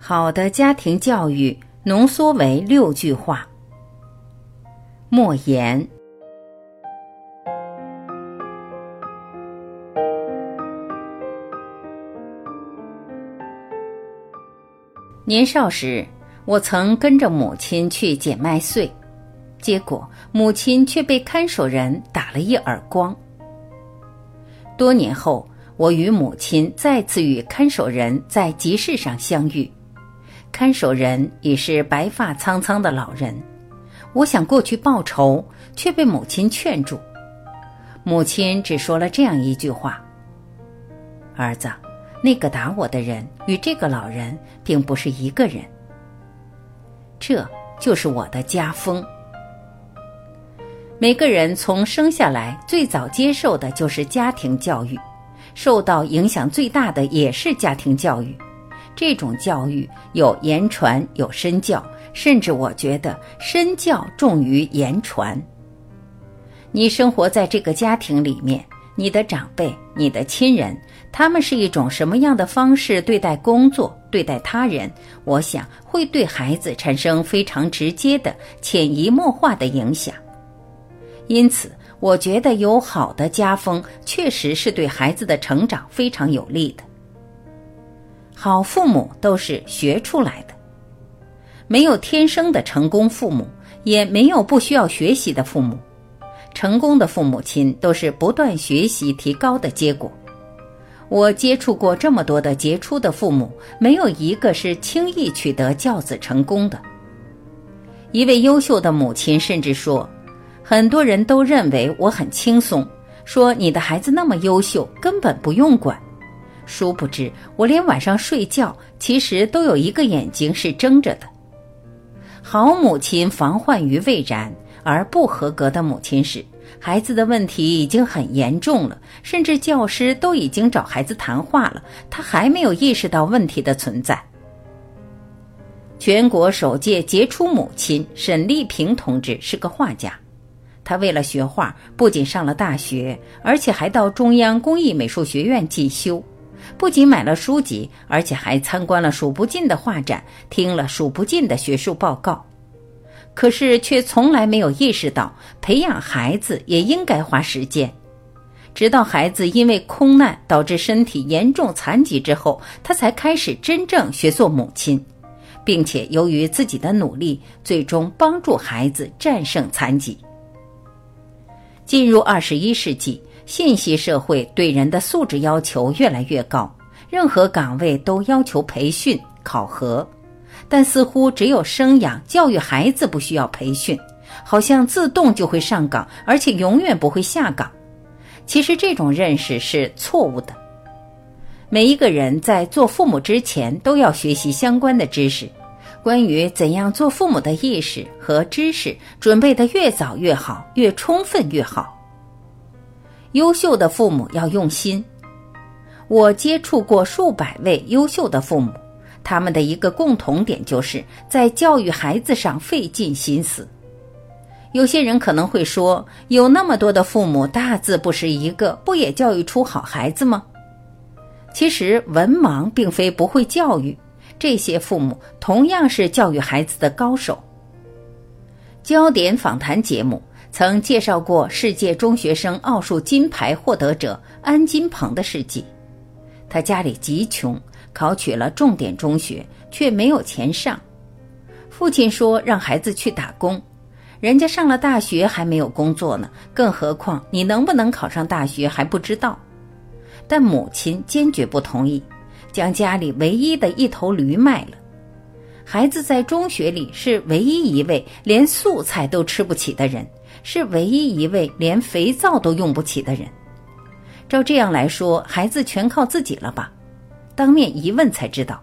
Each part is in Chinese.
好的家庭教育浓缩为六句话：莫言。年少时，我曾跟着母亲去捡麦穗，结果母亲却被看守人打了一耳光。多年后，我与母亲再次与看守人在集市上相遇。看守人已是白发苍苍的老人，我想过去报仇，却被母亲劝住。母亲只说了这样一句话：“儿子，那个打我的人与这个老人并不是一个人。”这就是我的家风。每个人从生下来最早接受的就是家庭教育，受到影响最大的也是家庭教育。这种教育有言传有身教，甚至我觉得身教重于言传。你生活在这个家庭里面，你的长辈、你的亲人，他们是一种什么样的方式对待工作、对待他人？我想会对孩子产生非常直接的、潜移默化的影响。因此，我觉得有好的家风，确实是对孩子的成长非常有利的。好父母都是学出来的，没有天生的成功父母，也没有不需要学习的父母。成功的父母亲都是不断学习提高的结果。我接触过这么多的杰出的父母，没有一个是轻易取得教子成功的。一位优秀的母亲甚至说：“很多人都认为我很轻松，说你的孩子那么优秀，根本不用管。”殊不知，我连晚上睡觉，其实都有一个眼睛是睁着的。好母亲防患于未然，而不合格的母亲是，孩子的问题已经很严重了，甚至教师都已经找孩子谈话了，他还没有意识到问题的存在。全国首届杰出母亲沈丽萍同志是个画家，她为了学画，不仅上了大学，而且还到中央工艺美术学院进修。不仅买了书籍，而且还参观了数不尽的画展，听了数不尽的学术报告，可是却从来没有意识到培养孩子也应该花时间。直到孩子因为空难导致身体严重残疾之后，他才开始真正学做母亲，并且由于自己的努力，最终帮助孩子战胜残疾。进入二十一世纪。信息社会对人的素质要求越来越高，任何岗位都要求培训考核，但似乎只有生养教育孩子不需要培训，好像自动就会上岗，而且永远不会下岗。其实这种认识是错误的。每一个人在做父母之前都要学习相关的知识，关于怎样做父母的意识和知识准备的越早越好，越充分越好。优秀的父母要用心。我接触过数百位优秀的父母，他们的一个共同点就是在教育孩子上费尽心思。有些人可能会说，有那么多的父母大字不识一个，不也教育出好孩子吗？其实文盲并非不会教育，这些父母同样是教育孩子的高手。焦点访谈节目。曾介绍过世界中学生奥数金牌获得者安金鹏的事迹。他家里极穷，考取了重点中学，却没有钱上。父亲说让孩子去打工，人家上了大学还没有工作呢，更何况你能不能考上大学还不知道。但母亲坚决不同意，将家里唯一的一头驴卖了。孩子在中学里是唯一一位连素菜都吃不起的人。是唯一一位连肥皂都用不起的人。照这样来说，孩子全靠自己了吧？当面一问才知道，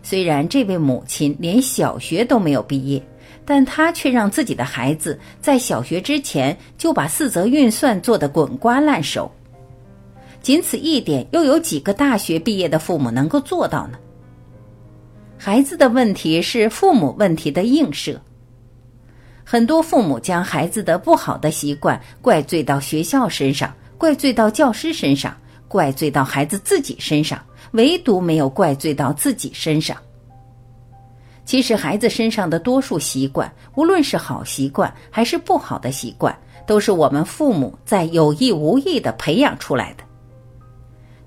虽然这位母亲连小学都没有毕业，但她却让自己的孩子在小学之前就把四则运算做得滚瓜烂熟。仅此一点，又有几个大学毕业的父母能够做到呢？孩子的问题是父母问题的映射。很多父母将孩子的不好的习惯怪罪到学校身上，怪罪到教师身上，怪罪到孩子自己身上，唯独没有怪罪到自己身上。其实，孩子身上的多数习惯，无论是好习惯还是不好的习惯，都是我们父母在有意无意的培养出来的。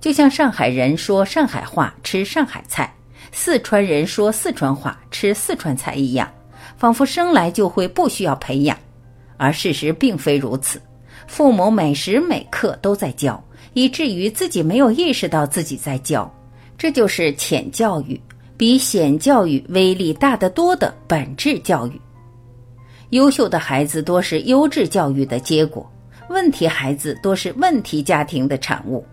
就像上海人说上海话、吃上海菜，四川人说四川话、吃四川菜一样，仿佛生来就会不需要培养，而事实并非如此。父母每时每刻都在教，以至于自己没有意识到自己在教，这就是浅教育。比显教育威力大得多的本质教育，优秀的孩子多是优质教育的结果，问题孩子多是问题家庭的产物。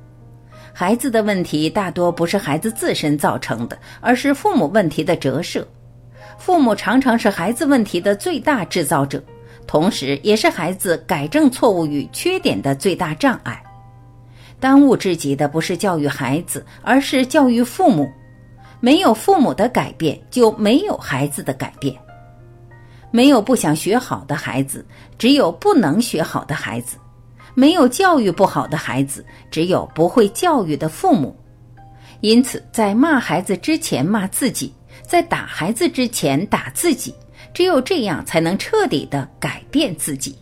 孩子的问题大多不是孩子自身造成的，而是父母问题的折射。父母常常是孩子问题的最大制造者，同时也是孩子改正错误与缺点的最大障碍。当务之急的不是教育孩子，而是教育父母。没有父母的改变，就没有孩子的改变。没有不想学好的孩子，只有不能学好的孩子；没有教育不好的孩子，只有不会教育的父母。因此，在骂孩子之前骂自己，在打孩子之前打自己，只有这样才能彻底的改变自己。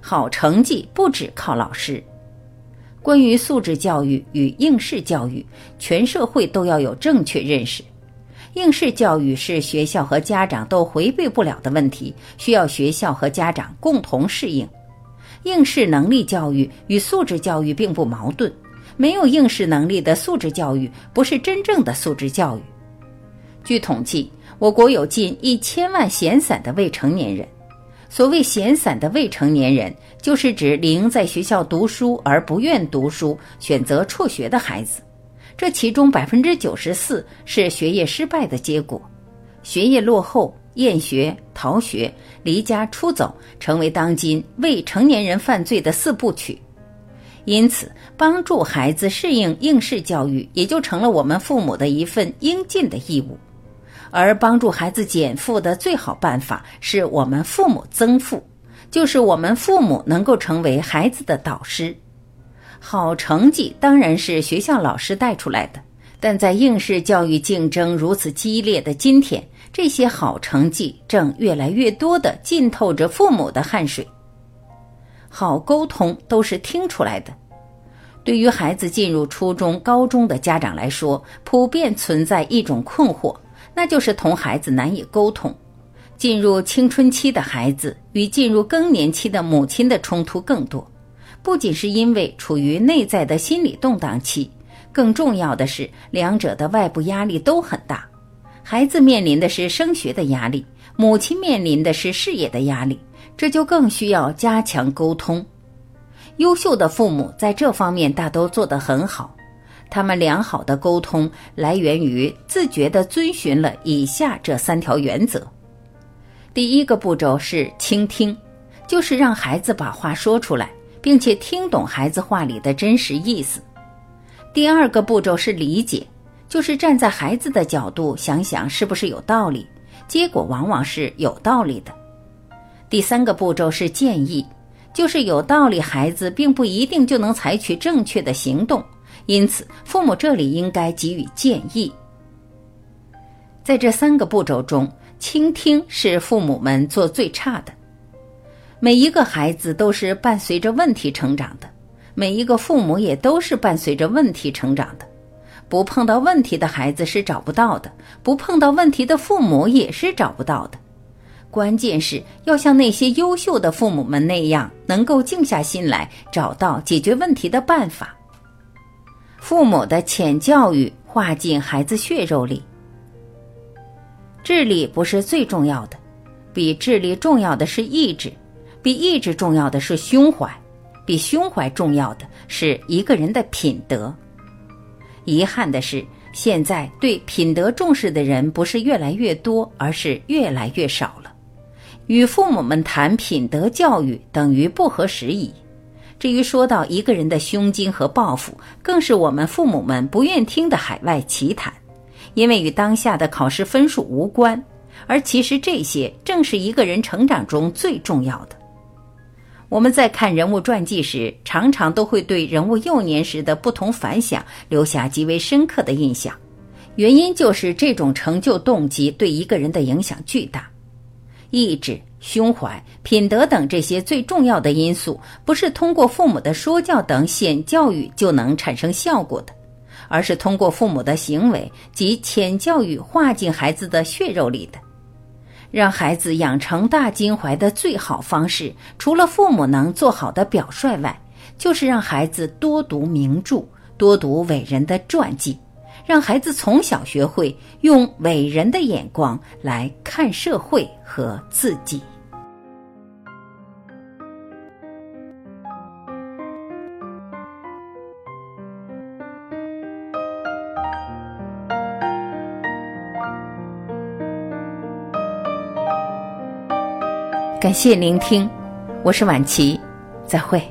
好成绩不只靠老师。关于素质教育与应试教育，全社会都要有正确认识。应试教育是学校和家长都回避不了的问题，需要学校和家长共同适应。应试能力教育与素质教育并不矛盾，没有应试能力的素质教育不是真正的素质教育。据统计，我国有近一千万闲散的未成年人。所谓闲散的未成年人，就是指零在学校读书而不愿读书、选择辍学的孩子。这其中百分之九十四是学业失败的结果，学业落后、厌学、逃学、离家出走，成为当今未成年人犯罪的四部曲。因此，帮助孩子适应应试教育，也就成了我们父母的一份应尽的义务。而帮助孩子减负的最好办法，是我们父母增负，就是我们父母能够成为孩子的导师。好成绩当然是学校老师带出来的，但在应试教育竞争如此激烈的今天，这些好成绩正越来越多的浸透着父母的汗水。好沟通都是听出来的。对于孩子进入初中、高中的家长来说，普遍存在一种困惑。那就是同孩子难以沟通，进入青春期的孩子与进入更年期的母亲的冲突更多，不仅是因为处于内在的心理动荡期，更重要的是两者的外部压力都很大。孩子面临的是升学的压力，母亲面临的是事业的压力，这就更需要加强沟通。优秀的父母在这方面大都做得很好。他们良好的沟通来源于自觉地遵循了以下这三条原则：第一个步骤是倾听，就是让孩子把话说出来，并且听懂孩子话里的真实意思；第二个步骤是理解，就是站在孩子的角度想想是不是有道理，结果往往是有道理的；第三个步骤是建议，就是有道理，孩子并不一定就能采取正确的行动。因此，父母这里应该给予建议。在这三个步骤中，倾听是父母们做最差的。每一个孩子都是伴随着问题成长的，每一个父母也都是伴随着问题成长的。不碰到问题的孩子是找不到的，不碰到问题的父母也是找不到的。关键是要像那些优秀的父母们那样，能够静下心来，找到解决问题的办法。父母的浅教育化进孩子血肉里，智力不是最重要的，比智力重要的是意志，比意志重要的是胸怀，比胸怀重要的是一个人的品德。遗憾的是，现在对品德重视的人不是越来越多，而是越来越少了。与父母们谈品德教育，等于不合时宜。至于说到一个人的胸襟和抱负，更是我们父母们不愿听的海外奇谈，因为与当下的考试分数无关。而其实这些正是一个人成长中最重要的。我们在看人物传记时，常常都会对人物幼年时的不同反响留下极为深刻的印象，原因就是这种成就动机对一个人的影响巨大。意志、胸怀、品德等这些最重要的因素，不是通过父母的说教等显教育就能产生效果的，而是通过父母的行为及浅教育化进孩子的血肉里的。让孩子养成大襟怀的最好方式，除了父母能做好的表率外，就是让孩子多读名著，多读伟人的传记。让孩子从小学会用伟人的眼光来看社会和自己。感谢聆听，我是晚琪，再会。